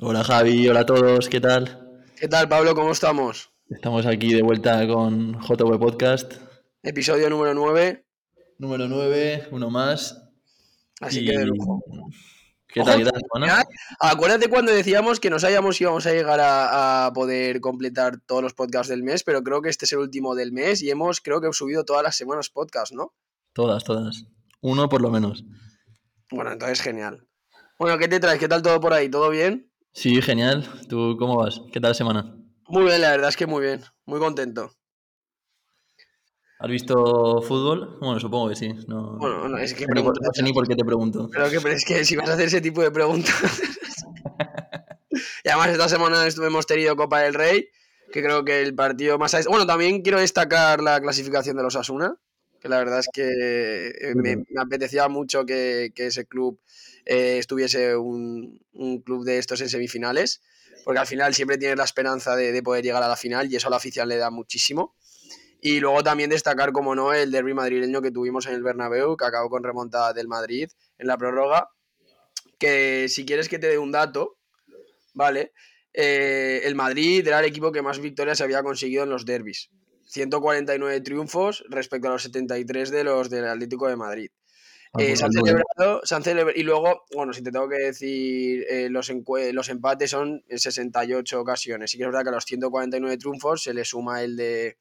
Hola Javi, hola a todos, ¿qué tal? ¿Qué tal, Pablo? ¿Cómo estamos? Estamos aquí de vuelta con JV Podcast. Episodio número 9. Número 9, uno más. Así Y- que de lujo. ¿Qué Ojo, tal, qué tal? Acuérdate cuando decíamos que no sabíamos si íbamos a llegar a, a poder completar todos los podcasts del mes, pero creo que este es el último del mes y hemos, creo que hemos subido todas las semanas podcast, ¿no? Todas, todas. Uno por lo menos. Bueno, entonces genial. Bueno, ¿qué te traes? ¿Qué tal todo por ahí? ¿Todo bien? Sí, genial. ¿Tú cómo vas? ¿Qué tal semana? Muy bien, la verdad es que muy bien. Muy contento. ¿Has visto fútbol? Bueno, supongo que sí. No, Bueno, no, es que no, sé no ni por qué te pregunto. Pero que, pero es que si vas a hacer ese tipo de preguntas. y además, esta semana hemos tenido Copa del Rey, que creo que el partido más. Bueno, también quiero destacar la clasificación de los Asuna, que la verdad es que eh, me, me apetecía mucho que, que ese club eh, estuviese un, un club de estos en semifinales, porque al final siempre tienes la esperanza de, de poder llegar a la final y eso a la afición le da muchísimo. Y luego también destacar, como no, el derby madrileño que tuvimos en el Bernabéu, que acabó con remontada del Madrid en la prórroga. Que si quieres que te dé un dato, ¿vale? Eh, el Madrid era el equipo que más victorias había conseguido en los derbis. 149 triunfos respecto a los 73 de los del Atlético de Madrid. Ah, Eh, pues se han celebrado, se han celebra- y luego, bueno, si te tengo que decir, eh, los, los empates son en 68 ocasiones. Sí que es verdad que a los 149 triunfos se le suma el, de,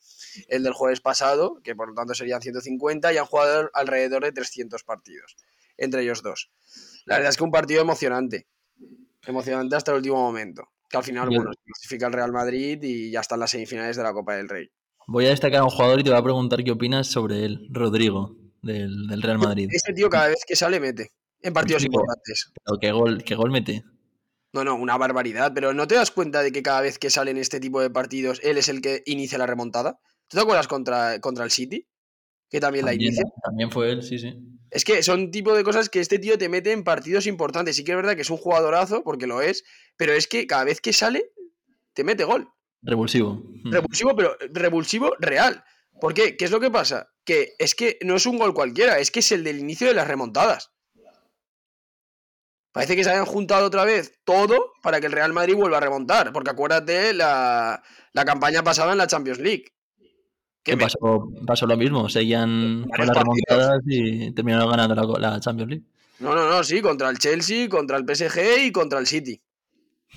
el del jueves pasado, que por lo tanto serían 150, y han jugado alrededor de 300 partidos, entre ellos dos. La verdad es que un partido emocionante, emocionante hasta el último momento. Que al final, Yo- bueno, se clasifica el Real Madrid y ya están las semifinales de la Copa del Rey. Voy a destacar a un jugador y te voy a preguntar qué opinas sobre él, Rodrigo, del, del Real Madrid. Ese tío cada vez que sale mete en partidos Sí, importantes. Pero ¿Qué gol, qué gol mete? No, no, una barbaridad. Pero ¿no te das cuenta de que cada vez que sale en este tipo de partidos, él es el que inicia la remontada? ¿Tú te acuerdas contra, contra el City? Que también la También, inicia. también fue él, sí, sí. Es que son tipo de cosas que este tío te mete en partidos importantes. Sí que es verdad que es un jugadorazo, porque lo es, pero es que cada vez que sale, te mete gol. Revulsivo. Revulsivo, pero revulsivo real. ¿Por qué? ¿Qué es lo que pasa? Que es que no es un gol cualquiera, es que es el del inicio de las remontadas. Parece que se hayan juntado otra vez todo para que el Real Madrid vuelva a remontar. Porque acuérdate la, la campaña pasada en la Champions League. ¿Qué Que pasó? Pasó lo mismo. Seguían con las remontadas y terminaron ganando la, la Champions League. No, no, no, sí, contra el Chelsea, contra el PSG y contra el City.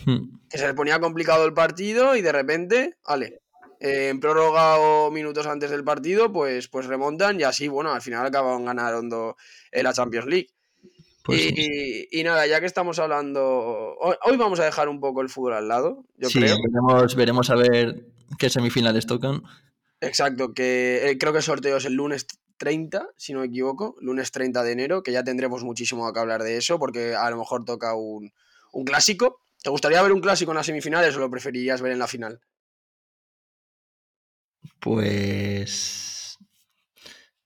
Mm. Que se les ponía complicado el partido y de repente, vale, eh, en prórroga o minutos antes del partido, pues, pues remontan y así, bueno, al final acabaron ganando en la Champions League. Pues y, sí. y- y nada, ya que estamos hablando, hoy, hoy vamos a dejar un poco el fútbol al lado, yo Sí, creo. veremos, veremos a ver qué semifinales tocan. Exacto, que eh, creo que el sorteo es el lunes 30, si no me equivoco, lunes 30 de enero, que ya tendremos muchísimo que hablar de eso, porque a lo mejor toca un, un clásico. ¿Te gustaría ver un clásico en las semifinales o lo preferirías ver en la final? Pues.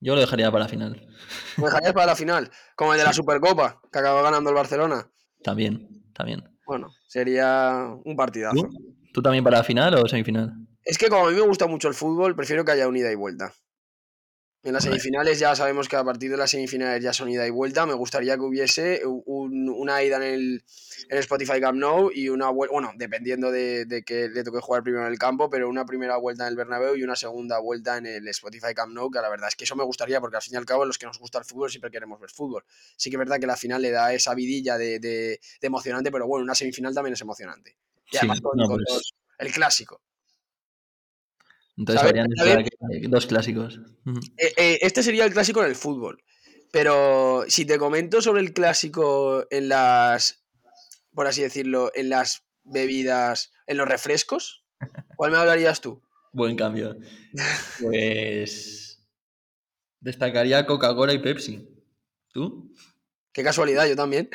Yo lo dejaría para la final. ¿Lo dejarías para la final? Como el de la Supercopa, que acabó ganando el Barcelona. También, también. Bueno, sería un partidazo. ¿Tú? ¿Tú también para la final o semifinal? Es que como a mí me gusta mucho el fútbol, prefiero que haya un ida y vuelta. En las semifinales ya sabemos que a partir de las semifinales ya son ida y vuelta. Me gustaría que hubiese un- una ida en el, en el Spotify Camp Nou y una vuelta, bueno, dependiendo de, de que le toque jugar primero en el campo, pero una primera vuelta en el Bernabéu y una segunda vuelta en el Spotify Camp Nou, que la verdad es que eso me gustaría porque al fin y al cabo los que nos gusta el fútbol siempre queremos ver fútbol. Sí que es verdad que la final le da esa vidilla de, de- de emocionante, pero bueno, una semifinal también es emocionante. Y Sí, además con, no, con pues- los- el clásico. Entonces ¿Sabes? Dos clásicos. Eh, eh, este sería el clásico en el fútbol. Pero si te comento sobre el clásico en las, por así decirlo, en las bebidas, en los refrescos, ¿cuál me hablarías tú? Buen cambio. Pues. Destacaría Coca-Cola y Pepsi. ¿Tú? Qué casualidad, yo también.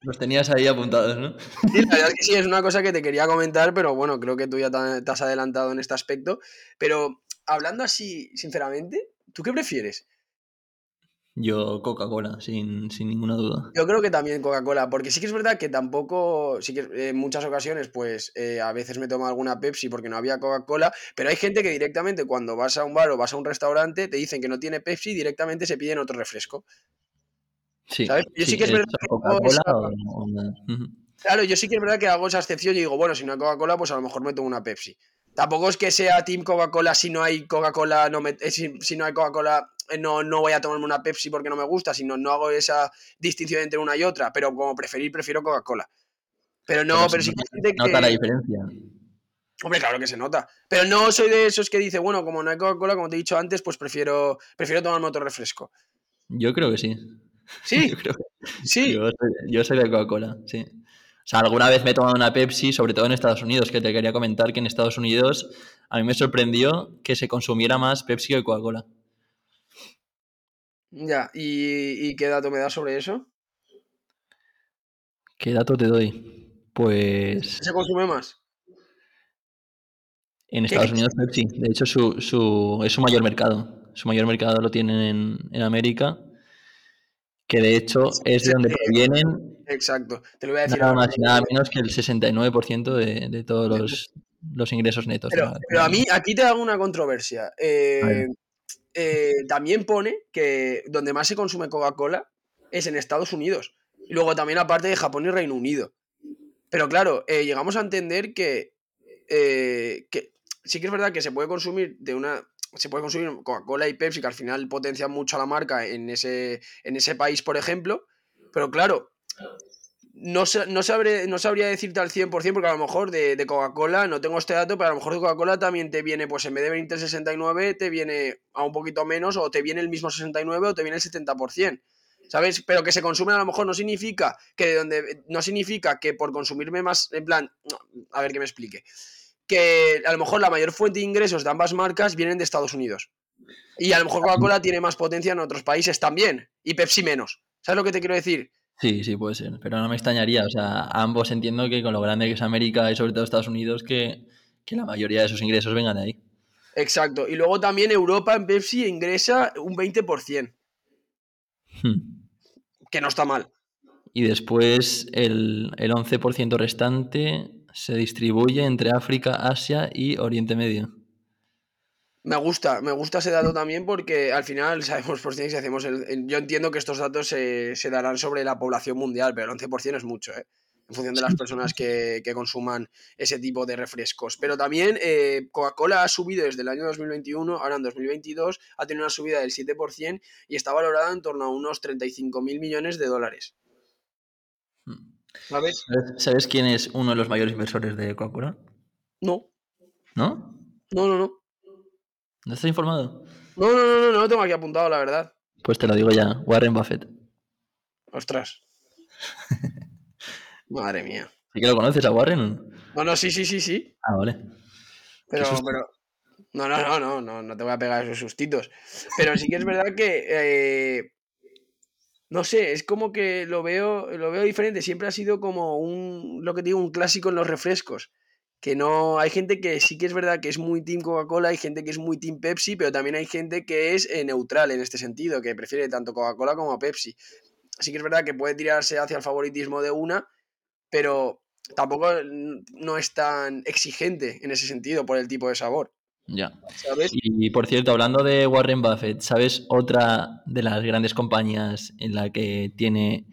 Los tenías ahí apuntados, ¿no? Sí, la verdad es que sí, es una cosa que te quería comentar, pero bueno, creo que tú ya te has adelantado en este aspecto. Pero hablando así, sinceramente, ¿tú qué prefieres? Yo Coca-Cola, sin, sin ninguna duda. Yo creo que también Coca-Cola, porque sí que es verdad que tampoco, sí que en muchas ocasiones, pues eh, a veces me tomo alguna Pepsi porque no había Coca-Cola, pero hay gente que directamente cuando vas a un bar o vas a un restaurante te dicen que no tiene Pepsi y directamente se piden otro refresco. Sí, ¿Sabes? Yo sí que es verdad Coca-Cola o, o. Claro, yo sí que es verdad que hago esa excepción y digo, bueno, si no hay Coca-Cola, pues a lo mejor me tomo una Pepsi. Tampoco es que sea Team Coca-Cola si no hay Coca-Cola, no me, eh, si, si no hay Coca-Cola, eh, no, no voy a tomarme una Pepsi porque no me gusta, sino no hago esa distinción entre una y otra, pero como preferir, prefiero Coca-Cola. Pero no, pero, se sí que hay nota- gente nota la que... diferencia. Hombre, claro que se nota. Pero no soy de esos que dice, bueno, como no hay Coca-Cola, como te he dicho antes, pues prefiero, prefiero tomarme otro refresco. Yo creo que sí. Sí, Yo, creo que- sí. yo soy, yo soy de Coca-Cola, sí. O sea, alguna vez me he tomado una Pepsi, sobre todo en Estados Unidos, que te quería comentar que en Estados Unidos a mí me sorprendió que se consumiera más Pepsi que Coca-Cola. Ya, ¿Y, ¿y qué dato me das sobre eso? ¿Qué dato te doy? Pues ¿Se consume más? en ¿Qué- Estados qué- Unidos Pepsi. De hecho, su, su- es su mayor mercado. Su mayor mercado lo tienen en, en América. Que de hecho es de donde provienen Exacto, te lo voy a decir nada ahora. más y nada menos que el 69% de, de todos los, los ingresos netos. Pero, a mí, aquí te hago una controversia. Eh, eh, también pone que donde más se consume Coca-Cola es en Estados Unidos. Y luego también aparte de Japón y Reino Unido. Pero claro, eh, llegamos a entender que, que sí que es verdad que se puede consumir de una. Se puede consumir Coca-Cola y Pepsi, que al final potencian mucho a la marca en ese, en ese país, por ejemplo. Pero claro, no, no, sabré, no sabría decirte al 100% porque a lo mejor de, Coca-Cola no tengo este dato, pero a lo mejor de Coca-Cola también te viene, pues en vez de venirte el 69, te viene a un poquito menos o te viene el mismo 69 o te viene el 70%. ¿Sabes? Pero que se consumen a lo mejor no significa que de donde no significa que por consumirme más, en plan, a ver que me explique. Que a lo mejor la mayor fuente de ingresos de ambas marcas vienen de Estados Unidos. Y a lo mejor Coca-Cola tiene más potencia en otros países también. Y Pepsi menos. ¿Sabes lo que te quiero decir? Sí, sí, puede ser. Pero no me extrañaría. O sea, ambos entiendo que con lo grande que es América y sobre todo Estados Unidos, que, que la mayoría de sus ingresos vengan de ahí. Exacto. Y luego también Europa en Pepsi ingresa un 20%, Hmm. que no está mal. Y después el, el 11% restante se distribuye entre África, Asia y Oriente Medio. Me gusta, me gusta ese dato también porque al final sabemos por si hacemos el, el- yo entiendo que estos datos se, se darán sobre la población mundial, pero el 11% es mucho, ¿eh? En función de las personas que, que consuman ese tipo de refrescos. Pero también eh, Coca-Cola ha subido desde el año 2021, ahora en 2022 ha tenido una subida del 7% y está valorada en torno a unos 35 mil millones de dólares. Hmm. ¿Sabes? ¿Sabes, sabes quién es uno de los mayores inversores de Coca-Cola? No, ¿No? no, no, no. ¿No estás informado? No, no, no, no, no lo tengo aquí apuntado, la verdad. Pues te lo digo ya, Warren Buffett. Ostras. Madre mía. ¿Sí que lo conoces a Warren? no? No, sí, sí, sí, sí. Ah, vale. Pero, pero. No, no, no, no, no, no te voy a pegar esos sustitos. Pero sí que es verdad que. eh, no sé, es como que lo veo, lo veo diferente. Siempre ha sido como un. Lo que digo, un clásico en los refrescos. Que no. Hay gente que sí que es verdad que es muy Team Coca-Cola, hay gente que es muy Team Pepsi, pero también hay gente que es eh, neutral en este sentido, que prefiere tanto Coca-Cola como Pepsi. Sí que es verdad que puede tirarse hacia el favoritismo de una, pero tampoco mm, no es tan exigente en ese sentido por el tipo de sabor, Ya. ¿sabes? Y por cierto, hablando de Warren Buffett, ¿sabes otra de las grandes compañías en la que tiene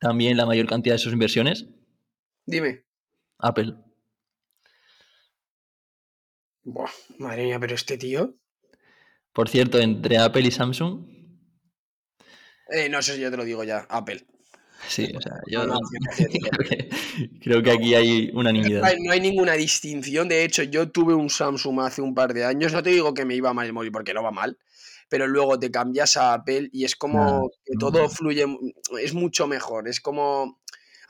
también la mayor cantidad de sus inversiones? Dime. Apple. Buah, madre mía, pero este tío. Por cierto, entre Apple y Samsung, Eh, no sé si yo te lo digo ya, Apple. sí, o sea, yo No, creo, que, creo que aquí hay unanimidad. No hay ninguna distinción. De hecho, yo tuve un Samsung hace un par de años. No te digo que me iba mal el móvil porque no va mal. Pero luego te cambias a Apple y es como No, que todo fluye, es mucho mejor. Es como.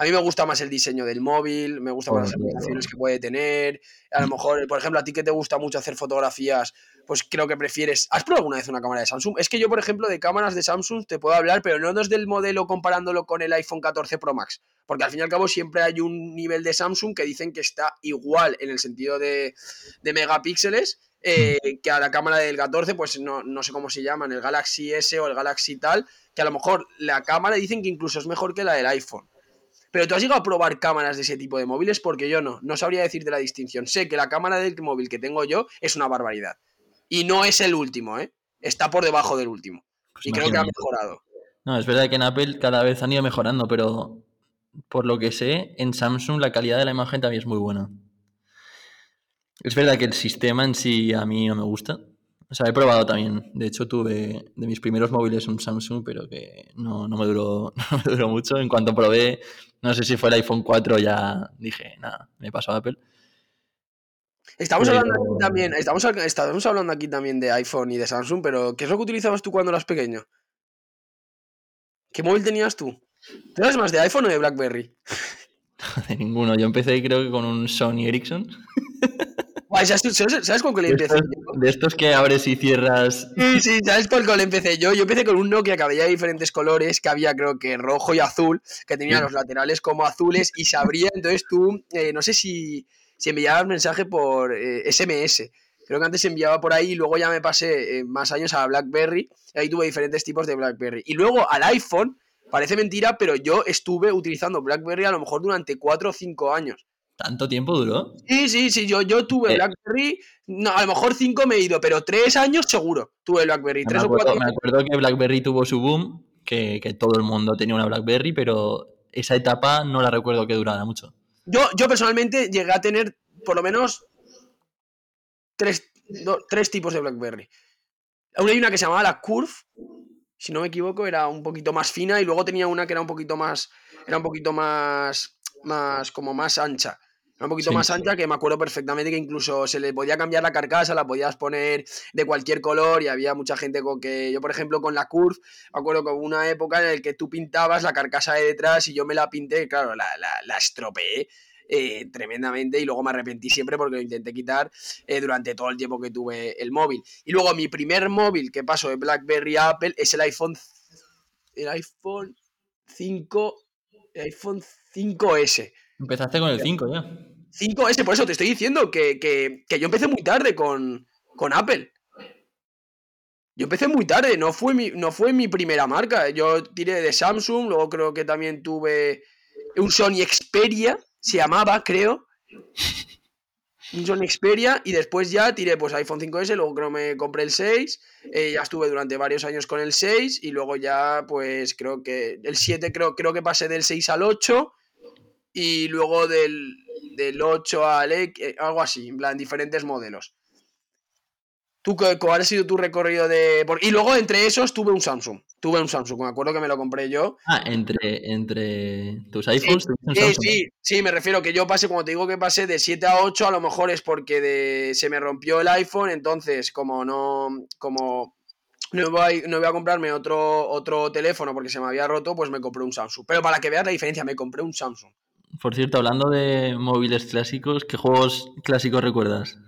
A mí me gusta más el diseño del móvil, me gustan más las aplicaciones que puede tener. A lo mejor, por ejemplo, a ti que te gusta mucho hacer fotografías, pues creo que prefieres. ¿Has probado alguna vez una cámara de Samsung? Es que yo, por ejemplo, de cámaras de Samsung te puedo hablar, pero no desde el modelo comparándolo con el iPhone 14 Pro Max. Porque al fin y al cabo siempre hay un nivel de Samsung que dicen que está igual en el sentido de, de megapíxeles eh, que a la cámara del 14, pues no, no sé cómo se llaman, el Galaxy S o el Galaxy tal, que a lo mejor la cámara dicen que incluso es mejor que la del iPhone. Pero tú has llegado a probar cámaras de ese tipo de móviles porque yo no, no sabría decirte la distinción. Sé que la cámara del móvil que tengo yo es una barbaridad. Y no es el último, ¿eh? Está por debajo del último. Pues y creo que ha mejorado. No, es verdad que en Apple cada vez han ido mejorando, pero por lo que sé, en Samsung la calidad de la imagen también es muy buena. Es verdad que el sistema en sí a mí no me gusta. O sea, he probado también. De hecho, tuve de mis primeros móviles un Samsung, pero que no, no me, duró, no me duró mucho. En cuanto probé, no sé si fue el iPhone 4, ya dije, nada, me pasó a Apple. Estamos Pero- hablando aquí también, estamos, estamos hablando aquí también de iPhone y de Samsung, pero ¿qué es lo que utilizabas tú cuando eras pequeño? ¿Qué móvil tenías tú? ¿Tú eras más de iPhone o de BlackBerry? De ninguno. Yo empecé creo que con un Sony Ericsson. Guay, ¿sabes, con qué le De empecé estos, de estos que abres y cierras. Sí, sí, ¿sabes por cuál empecé yo? Yo empecé con un Nokia que había diferentes colores, que había creo que rojo y azul, que tenía los laterales como azules y se abría, entonces tú, eh, no sé si, si enviabas mensaje por eh, SMS, creo que antes se enviaba por ahí y luego ya me pasé eh, más años a BlackBerry, y ahí tuve diferentes tipos de BlackBerry. Y luego al iPhone, parece mentira, pero yo estuve utilizando BlackBerry a lo mejor durante 4 o 5 años. ¿Tanto tiempo duró? Sí, sí, sí, yo, yo tuve Eh. BlackBerry, no, a lo mejor 5 me he ido, pero 3 años seguro tuve BlackBerry, 3 o 4 me acuerdo que BlackBerry tuvo su boom, que, que todo el mundo tenía una BlackBerry, pero esa etapa no la recuerdo que durara mucho. Yo, yo personalmente llegué a tener por lo menos tres, do- tres tipos de BlackBerry. Aún hay una que se llamaba la Curve, si no me equivoco, era un poquito más fina y luego tenía una que era un poquito más, era un poquito más, más como más ancha. Era un poquito Sí. más ancha que me acuerdo perfectamente que incluso se le podía cambiar la carcasa, la podías poner de cualquier color y había mucha gente con que yo por ejemplo con la Curve me acuerdo que hubo una época en la que tú pintabas la carcasa de detrás y yo me la pinté, claro, la, la, la estropeé eh, tremendamente y luego me arrepentí siempre porque lo intenté quitar eh, durante todo el tiempo que tuve el móvil. Y luego mi primer móvil que pasó de BlackBerry a Apple es el iPhone el iPhone 5 el iPhone 5S. Empezaste con el 5 ya. 5S, por eso te estoy diciendo que, que- que yo empecé muy tarde con, con Apple. Yo empecé muy tarde, no fue, mi, no fue mi primera marca. Yo tiré de Samsung, luego creo que también tuve un Sony Xperia, se llamaba, creo. Un Sony Xperia y después ya tiré pues iPhone 5S, luego creo me compré el 6, eh, ya estuve durante varios años con el 6 y luego ya pues creo que el 7 creo, creo que pasé del 6 al 8 y luego del, del 8 al X, eh, algo así, en plan, diferentes modelos. ¿Tú cuál ha sido tu recorrido de...? Y luego entre esos tuve un Samsung. Tuve un Samsung, me acuerdo que me lo compré yo. Ah, entre, entre tus iPhones. tuviste un Sí, Samsung. sí, sí, me refiero que yo pasé, cuando te digo que pasé de 7 a 8, a lo mejor es porque de, se me rompió el iPhone, entonces como no, como no voy, no voy a comprarme otro, otro teléfono porque se me había roto, pues me compré un Samsung. Pero para que veas la diferencia, me compré un Samsung. Por cierto, hablando de móviles clásicos, ¿qué juegos clásicos recuerdas?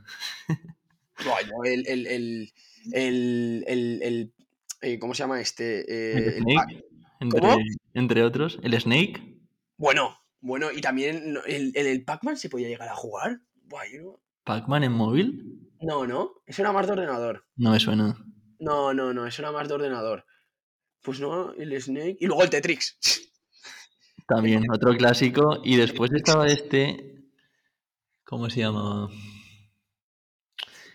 Buah, yo el, el, el, el, el- el- eh, ¿cómo se llama este? Eh, ¿El Snake? Entre, otros. ¿El Snake? bueno, bueno, y también el, el, el Pac-Man se podía llegar a jugar. Buah, yo no- ¿Pac-Man en móvil? no, no, eso era más de ordenador. No me suena. No, no, no, eso era más de ordenador. Pues no, el Snake. Y luego el Tetrix. También, otro clásico. Y después estaba este. ¿Cómo se llama?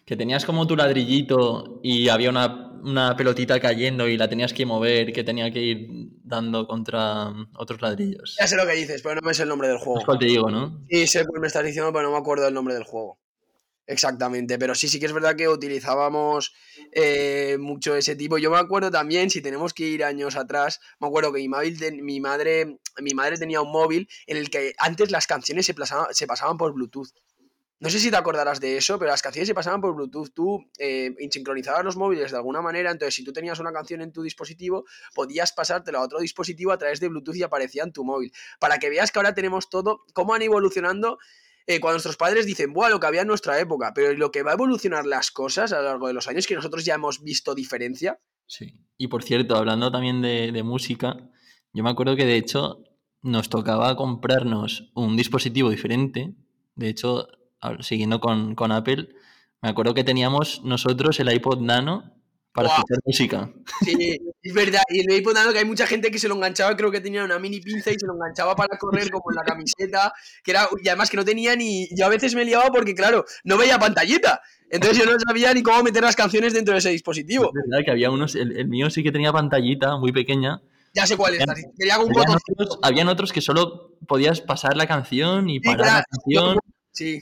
Que tenías como tu ladrillito y había una, una pelotita cayendo y la tenías que mover, que tenía que ir dando contra otros ladrillos. Ya sé lo que dices, pero no me sé el nombre del Es juego. cual te digo, ¿no? Sí, sé cuál me estás diciendo, pero no me acuerdo el nombre del juego. Exactamente, pero sí, sí que es verdad que utilizábamos eh, mucho ese tipo. Yo me acuerdo también, si tenemos que ir años atrás, me acuerdo que mi, móvil mi, madre, mi madre tenía un móvil en el que antes las canciones se pasaban por Bluetooth. No sé si te acordarás de eso, pero las canciones se pasaban por Bluetooth. Tú eh, sincronizabas los móviles de alguna manera, entonces si tú tenías una canción en tu dispositivo, podías pasártela a otro dispositivo a través de Bluetooth y aparecía en tu móvil. Para que veas que ahora tenemos todo, cómo han evolucionando eh, cuando nuestros padres dicen, buah, lo que había en nuestra época, pero lo que va a evolucionar las cosas a lo largo de los años, que nosotros ya hemos visto diferencia. Sí. Y por cierto, hablando también de, de música, yo me acuerdo que de hecho nos tocaba comprarnos un dispositivo diferente. De hecho, siguiendo con, con Apple, me acuerdo que teníamos nosotros el iPod Nano para escuchar música. Sí, es verdad. Y el Nano que hay mucha gente que se lo enganchaba, creo que tenía una mini pinza y se lo enganchaba para correr como en la camiseta, que era, y además que no tenía ni, yo a veces me liaba porque, claro, no veía pantallita. Entonces yo no sabía ni cómo meter las canciones dentro de ese dispositivo. Es verdad que había unos, el, el mío sí que tenía pantallita muy pequeña, Ya sé cuál es. Habían- Quería un Habían otros, habían otros que solo podías pasar la canción y parar claro, la canción. Sí.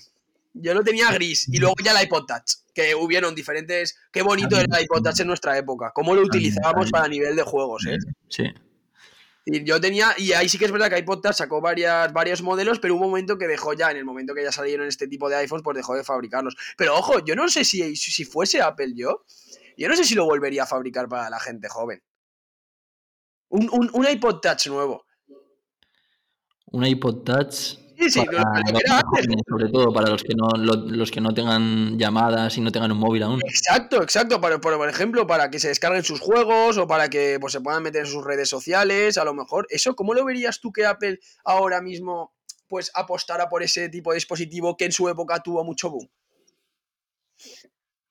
Yo lo tenía gris. Y luego ya el iPod Touch. Que hubieron diferentes. Qué bonito era el iPod Touch en nuestra época. Cómo lo utilizábamos para nivel de juegos, ¿eh? Sí. Y yo tenía, y ahí sí que es verdad que iPod Touch sacó varias, varios modelos, pero hubo un momento que dejó ya, en el momento que ya salieron este tipo de iPhones, pues dejó de fabricarlos. Pero ojo, yo no sé si, si si fuese Apple yo, yo no sé si lo volvería a fabricar para la gente joven. Un, un, un iPod Touch nuevo. Un iPod Touch. Sí, sí, para lo- que era antes. sobre todo para los que no lo- los que no tengan llamadas y no tengan un móvil aún. Exacto, exacto. Para, por, ejemplo, para que se descarguen sus juegos o para que pues, se puedan meter en sus redes sociales, a lo mejor. Eso, ¿cómo lo verías tú que Apple ahora mismo pues apostara por ese tipo de dispositivo que en su época tuvo mucho boom?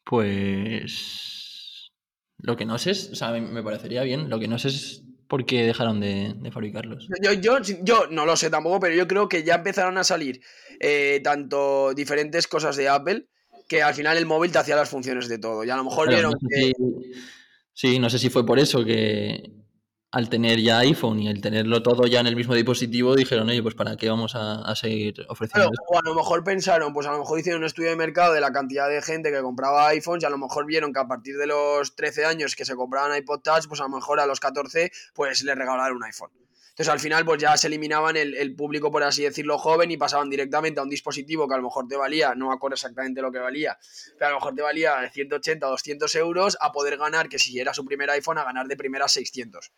Pues lo que no sé es, o sea, me- me parecería bien. Lo que no sé es por qué dejaron de, de fabricarlos. Yo, yo, yo no lo sé tampoco, pero yo creo que ya empezaron a salir eh, tanto diferentes cosas de Apple que al final el móvil te hacía las funciones de todo. Y a lo mejor Claro, vieron no sé que. si- sí, no sé si fue por eso que al tener ya iPhone y el tenerlo todo ya en el mismo dispositivo dijeron, oye, pues para qué vamos a, seguir ofreciendo Claro, o a lo mejor pensaron, pues a lo mejor hicieron un estudio de mercado de la cantidad de gente que compraba iPhones y a lo mejor vieron que a partir de los 13 años que se compraban iPod Touch, pues a lo mejor a los 14 pues les regalaron un iPhone. Entonces al final pues ya se eliminaban el, el público, por así decirlo, joven y pasaban directamente a un dispositivo que a lo mejor te valía, no me acuerdo exactamente lo que valía, pero a lo mejor te valía 180 o 200 euros a poder ganar, que si era su primer iPhone, a ganar de primera 600.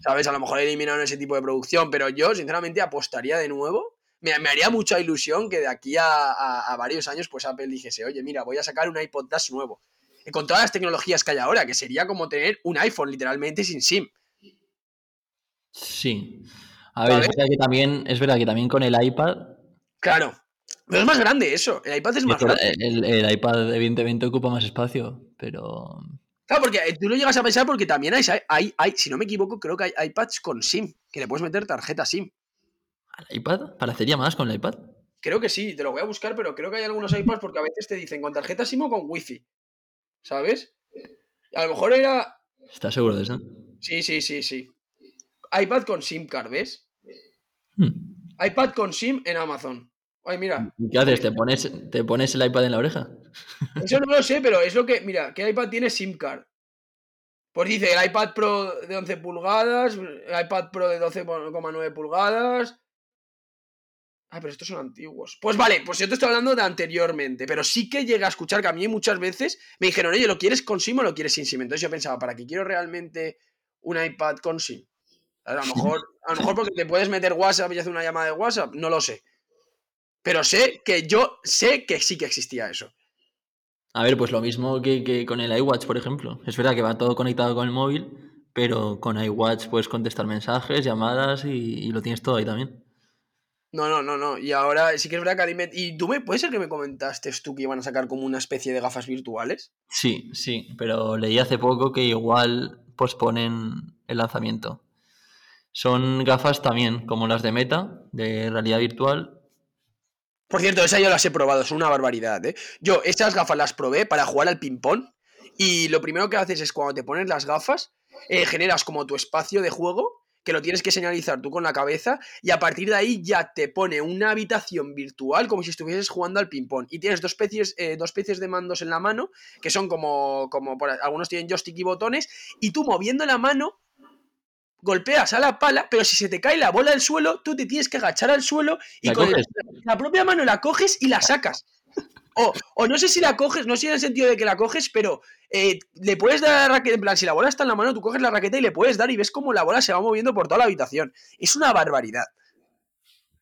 ¿Sabes? A lo mejor eliminaron ese tipo de producción, pero yo sinceramente apostaría de nuevo me, me haría mucha ilusión que de aquí a, a- varios años, pues Apple dijese, oye, mira, voy a sacar un iPod Touch nuevo. Y con todas las tecnologías que hay ahora, que sería como tener un iPhone literalmente sin SIM. Sí. A ver, es verdad que también, es verdad que también con el iPad, Claro. Pero es más grande eso. El iPad es más grande. el, el iPad evidentemente ocupa más espacio, pero Claro, porque eh, tú lo llegas a pensar porque también hay, hay, hay, si no me equivoco, creo que hay iPads con SIM, que le puedes meter tarjeta SIM. ¿al iPad? ¿Parecería más con el iPad? Creo que sí, te lo voy a buscar, pero creo que hay algunos iPads porque a veces te dicen con tarjeta SIM o con Wi-Fi. ¿Sabes? A lo mejor era. ¿Estás seguro de eso? Sí, sí, sí, sí. iPad con SIM card, ¿ves? Hmm. iPad con SIM en Amazon. Ay, mira. ¿Y qué haces? ¿Te pones, ¿Te pones el iPad en la oreja? Eso no lo sé, pero es lo que. Mira, ¿qué iPad tiene SIM card? Pues dice el iPad Pro de 11 pulgadas, el iPad Pro de 12,9 pulgadas. Ah, pero estos son antiguos. Pues vale, pues yo te estoy hablando de anteriormente, pero sí que llega a escuchar que a mí muchas veces me dijeron, oye, ¿lo quieres con SIM o lo quieres sin SIM? Entonces yo pensaba, ¿para qué quiero realmente un iPad con SIM? A lo mejor, a lo mejor porque te puedes meter WhatsApp y hacer una llamada de WhatsApp, no lo sé. Pero sé que yo sé que sí que existía eso. A ver, pues lo mismo que, que con el iWatch, por ejemplo. Es verdad que va todo conectado con el móvil, pero con iWatch puedes contestar mensajes, llamadas y, y lo tienes todo ahí también. No, no, no, no. Y ahora sí que es verdad que Y tú me... ¿Puede ser que me comentaste tú que iban a sacar como una especie de gafas virtuales? Sí, sí, pero leí hace poco que igual posponen el lanzamiento. Son gafas también, como las de Meta, de realidad virtual. Por cierto, esas yo las he probado, son una barbaridad, ¿eh? Yo esas gafas las probé para jugar al ping-pong y lo primero que haces es cuando te pones las gafas, eh, generas como tu espacio de juego, que lo tienes que señalizar tú con la cabeza y a partir de ahí ya te pone una habitación virtual como si estuvieses jugando al ping-pong y tienes dos especies, eh, dos especies de mandos en la mano que son como, como algunos tienen joystick y botones y tú moviendo la mano golpeas a la pala, pero si se te cae la bola al suelo, tú te tienes que agachar al suelo y ¿La con el- la propia mano la coges y la sacas. O, o no sé si la coges, no sé en el sentido de que la coges, pero eh, le puedes dar a la raqueta, en plan, si la bola está en la mano, tú coges la raqueta y le puedes dar y ves cómo la bola se va moviendo por toda la habitación. Es una barbaridad.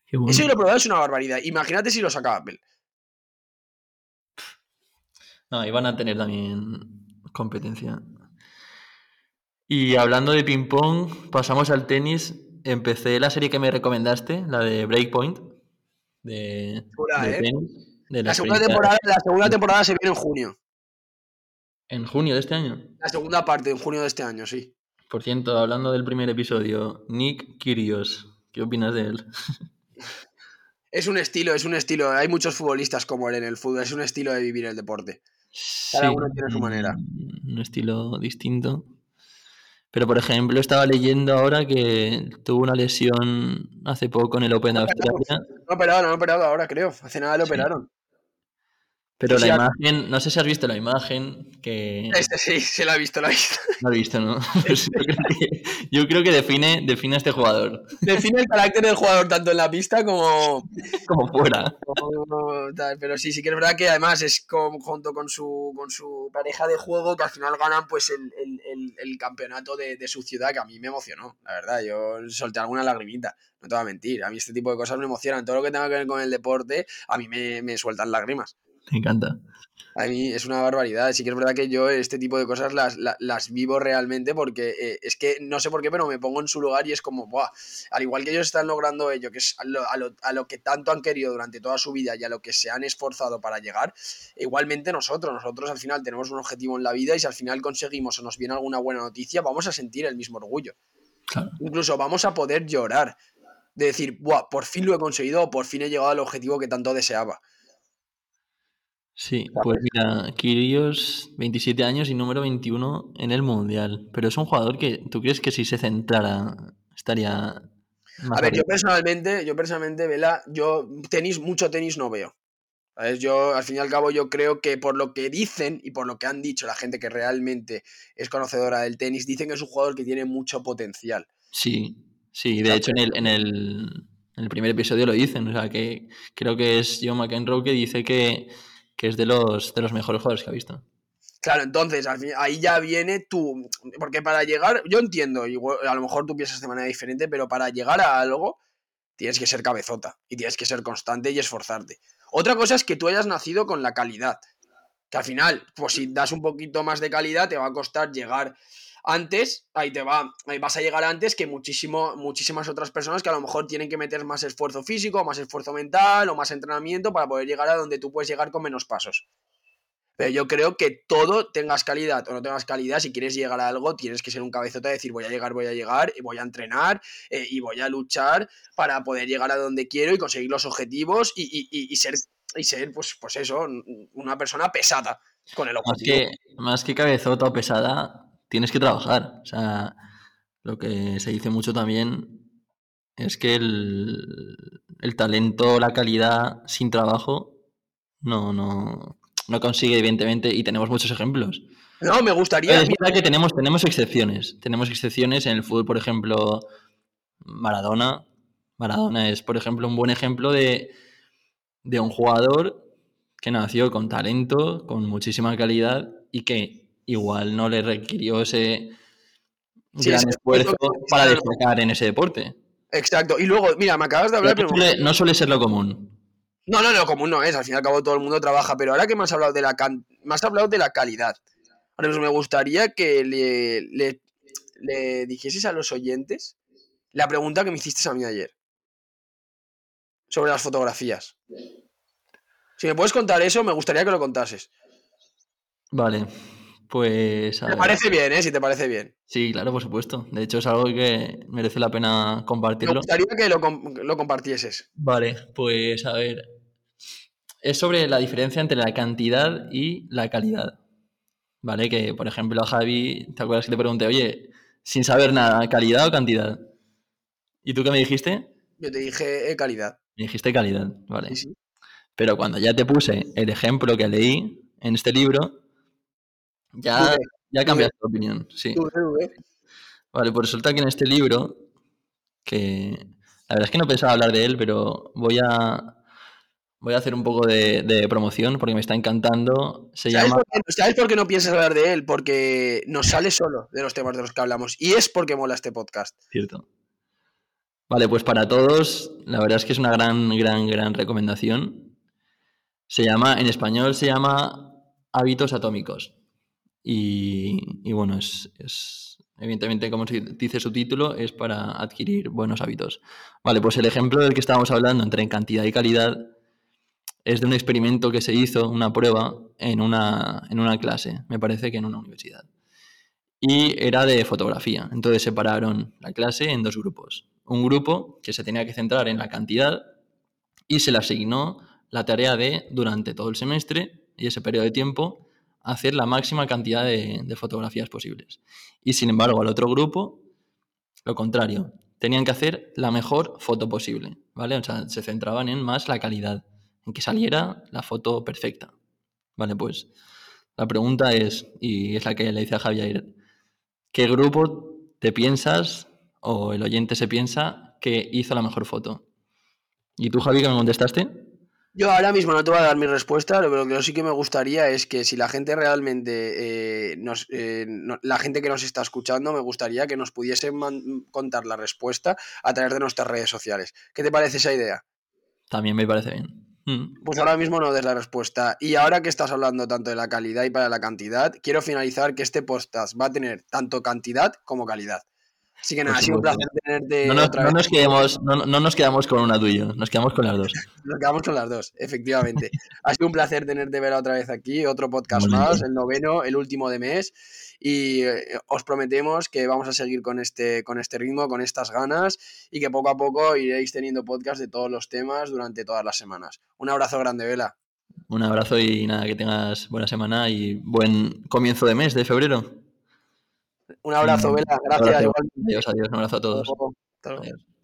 Qué bueno. Eso yo lo he probado, es una barbaridad. Imagínate si lo saca Apple. No, y van a tener también competencia. Y hablando de ping-pong, pasamos al tenis. Empecé la serie que me recomendaste, la de Breakpoint, de, ¿eh? tenis. de La segunda, temporada, la segunda temporada se viene en junio. En junio de este año. La segunda parte, en junio de este año, sí. Por cierto, hablando del primer episodio, Nick Kyrgios, ¿qué opinas de él? Es un estilo, es un estilo. Hay muchos futbolistas como él en el fútbol. Es un estilo de vivir el deporte. Cada uno tiene su manera. Un estilo distinto. Pero, por ejemplo, estaba leyendo ahora que tuvo una lesión hace poco en el Open de Australia. No operado, no operado ahora, creo. Hace nada lo operaron. Pero la imagen, no sé si has visto la imagen que... Este sí, se la ha visto, la ha visto. La he visto, ¿no? Pues yo, creo que, define, define a este jugador. Define el carácter del jugador tanto en la pista como... Como fuera. pero sí, sí que es verdad que además es junto con su, con su pareja de juego que al final ganan pues el, campeonato de, su ciudad que a mí me emocionó, la verdad. Yo solté alguna lagrimita, no te voy a mentir. A mí este tipo de cosas me emocionan. Todo lo que tenga que ver con el deporte, a mí me, me sueltan lágrimas. Me encanta. A mí es una barbaridad. Sí que es verdad que yo este tipo de cosas las, las, vivo realmente porque eh, es que no sé por qué, pero me pongo en su lugar y es como, Buah, al igual que ellos están logrando ello, que es a lo, a, lo, que tanto han querido durante toda su vida y a lo que se han esforzado para llegar, igualmente nosotros, nosotros al final tenemos un objetivo en la vida y si al final conseguimos o nos viene alguna buena noticia, vamos a sentir el mismo orgullo. Incluso vamos a poder llorar de decir, Buah, por fin lo he conseguido o por fin he llegado al objetivo que tanto deseaba. Sí, pues mira, Kirios, 27 años y número 21 en el Mundial. Pero es un jugador que tú crees que si se centrara estaría... a ver, yo personalmente, yo personalmente, Vela, yo tenis, mucho tenis no veo. Yo, al fin y al cabo, yo creo que por lo que dicen y por lo que han dicho la gente que realmente es conocedora del tenis, dicen que es un jugador que tiene mucho potencial. Sí, sí, de hecho en el, en el, en el primer episodio lo dicen, o sea, que creo que es John McEnroe que dice que que es de los, de los mejores jugadores que ha visto. Claro, entonces ahí ya viene tú, porque para llegar, yo entiendo, a lo mejor tú piensas de manera diferente, pero para llegar a algo tienes que ser cabezota y tienes que ser constante y esforzarte. Otra cosa es que tú hayas nacido con la calidad, que al final, pues si das un poquito más de calidad te va a costar llegar antes, ahí te va, ahí vas a llegar antes que muchísimo, muchísimas otras personas que a lo mejor tienen que meter más esfuerzo físico, más esfuerzo mental o más entrenamiento para poder llegar a donde tú puedes llegar con menos pasos. Pero yo creo que todo tengas calidad o no tengas calidad, si quieres llegar a algo, tienes que ser un cabezota de decir voy a llegar, voy a llegar, y voy a entrenar eh, y voy a luchar para poder llegar a donde quiero y conseguir los objetivos y, ser, y ser pues, pues eso, una persona pesada con el objetivo. Más que, más que cabezota o pesada, tienes que trabajar. O sea, lo que se dice mucho también es que el, el talento, la calidad sin trabajo no, no, no consigue, evidentemente, y tenemos muchos ejemplos. No, me gustaría. Es verdad que tenemos, tenemos excepciones. Tenemos excepciones en el fútbol, por ejemplo, Maradona. Maradona es, por ejemplo, un buen ejemplo de, de un jugador que nació con talento, con muchísima calidad y que igual no le requirió ese gran esfuerzo para destacar en ese deporte. Exacto. Y luego, mira, me acabas de hablar. No, suele, no suele ser lo común. No, no, lo común no es. Al fin y al cabo todo el mundo trabaja. Pero ahora que me has hablado de la, me has hablado de la calidad. Ahora me gustaría que le, le, le dijeses a los oyentes la pregunta que me hiciste a mí ayer. Sobre las fotografías. Si me puedes contar eso, me gustaría que lo contases. Vale. Pues. Me parece bien, ¿eh? Si te parece bien. Sí, claro, por supuesto. De hecho, es algo que merece la pena compartirlo. Me gustaría que lo, compartieses. Vale, pues a ver. Es sobre la diferencia entre la cantidad y la calidad. ¿Vale? Que, por ejemplo, a Javi, ¿te acuerdas que te pregunté, oye, sin saber nada, ¿calidad o cantidad? ¿Y tú qué me dijiste? Yo te dije eh, calidad. Me dijiste calidad, vale. Pero cuando ya te puse el ejemplo que leí en este libro, ya, ya cambiaste de opinión, sí. Vale, pues resulta que en este libro, que la verdad es que no pensaba hablar de él, pero voy a, voy a hacer un poco de, promoción porque me está encantando. Se ¿Sabes, llama... por qué, ¿Sabes por qué no piensas hablar de él? Porque nos sale solo de los temas de los que hablamos. Y es porque mola este podcast. Cierto. Vale, pues para todos, la verdad es que es una gran, gran, gran recomendación. Se llama, en español se llama Hábitos Atómicos. Y, bueno, es, evidentemente, como dice su título, es para adquirir buenos hábitos. Vale, pues el ejemplo del que estábamos hablando entre cantidad y calidad es de un experimento que se hizo, una prueba, en una, en una clase, me parece que en una universidad. Y era de fotografía. Entonces separaron la clase en dos grupos. Un grupo que se tenía que centrar en la cantidad y se le asignó la tarea de, durante todo el semestre y ese periodo de tiempo, hacer la máxima cantidad de, fotografías posibles. Y sin embargo, al otro grupo, lo contrario, tenían que hacer la mejor foto posible, ¿vale? O sea, se centraban en más la calidad, en que saliera la foto perfecta. Vale, pues la pregunta es, y es la que le hice a Javier, ¿qué grupo te piensas o el oyente se piensa que hizo la mejor foto? ¿Y tú, Javi, qué me contestaste? Yo ahora mismo no te voy a dar mi respuesta, pero lo que sí que me gustaría es que si la gente realmente, eh, nos, eh, no- la gente que nos está escuchando, me gustaría que nos pudiesen man- contar la respuesta a través de nuestras redes sociales. ¿Qué te parece esa idea? También me parece bien. Mm. Pues ahora mismo no des la respuesta. Y ahora que estás hablando tanto de la calidad y para la cantidad, quiero finalizar que este podcast va a tener tanto cantidad como calidad. Así que nada, ha sido un placer tenerte No nos, otra no vez. nos quedemos, no, no nos quedamos con una yo, nos quedamos con las dos. Nos quedamos con las dos, efectivamente. ha sido un placer tenerte ver otra vez aquí, otro podcast más, el noveno, el último de mes. Y eh, os prometemos que vamos a seguir con este, con este ritmo, con estas ganas, y que poco a poco iréis teniendo podcast de todos los temas durante todas las semanas. Un abrazo grande, Vela. Un abrazo y nada, que tengas buena semana y buen comienzo de mes de febrero. Un abrazo, Mm, Vela. Gracias. Adiós, adiós, un abrazo a todos. Adiós.